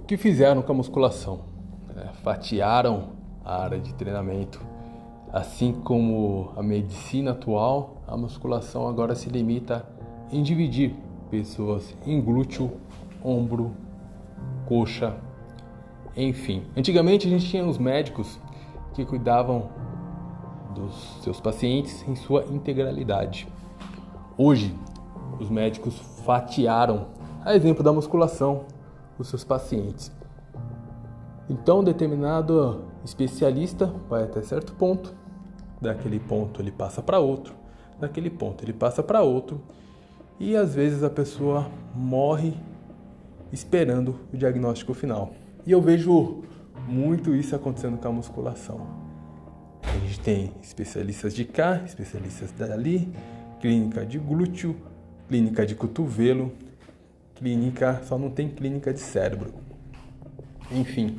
que fizeram com a musculação? É, fatiaram a área de treinamento. Assim como a medicina atual, a musculação agora se limita em dividir pessoas em glúteo, ombro, coxa, enfim. Antigamente a gente tinha os médicos que cuidavam dos seus pacientes em sua integralidade. Hoje, os médicos fatiaram, a exemplo da musculação, os seus pacientes. Então, determinado especialista vai até certo ponto, daquele ponto ele passa para outro, daquele ponto ele passa para outro, e às vezes a pessoa morre esperando o diagnóstico final. E eu vejo muito isso acontecendo com a musculação. A gente tem especialistas de cá, especialistas dali, clínica de glúteo, clínica de cotovelo, clínica, só não tem clínica de cérebro. Enfim,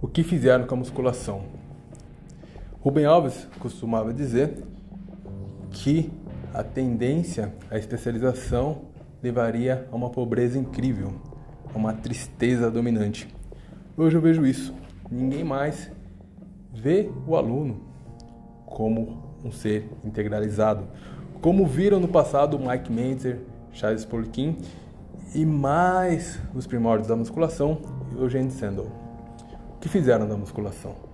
o que fizeram com a musculação? Rubem Alves costumava dizer que a tendência à especialização levaria a uma pobreza incrível, a uma tristeza dominante. Hoje eu vejo isso. Ninguém mais vê o aluno como um ser integralizado, como viram no passado Mike Mentzer, Charles Poliquin e mais os primórdios da musculação, Eugene Sandel que fizeram da musculação.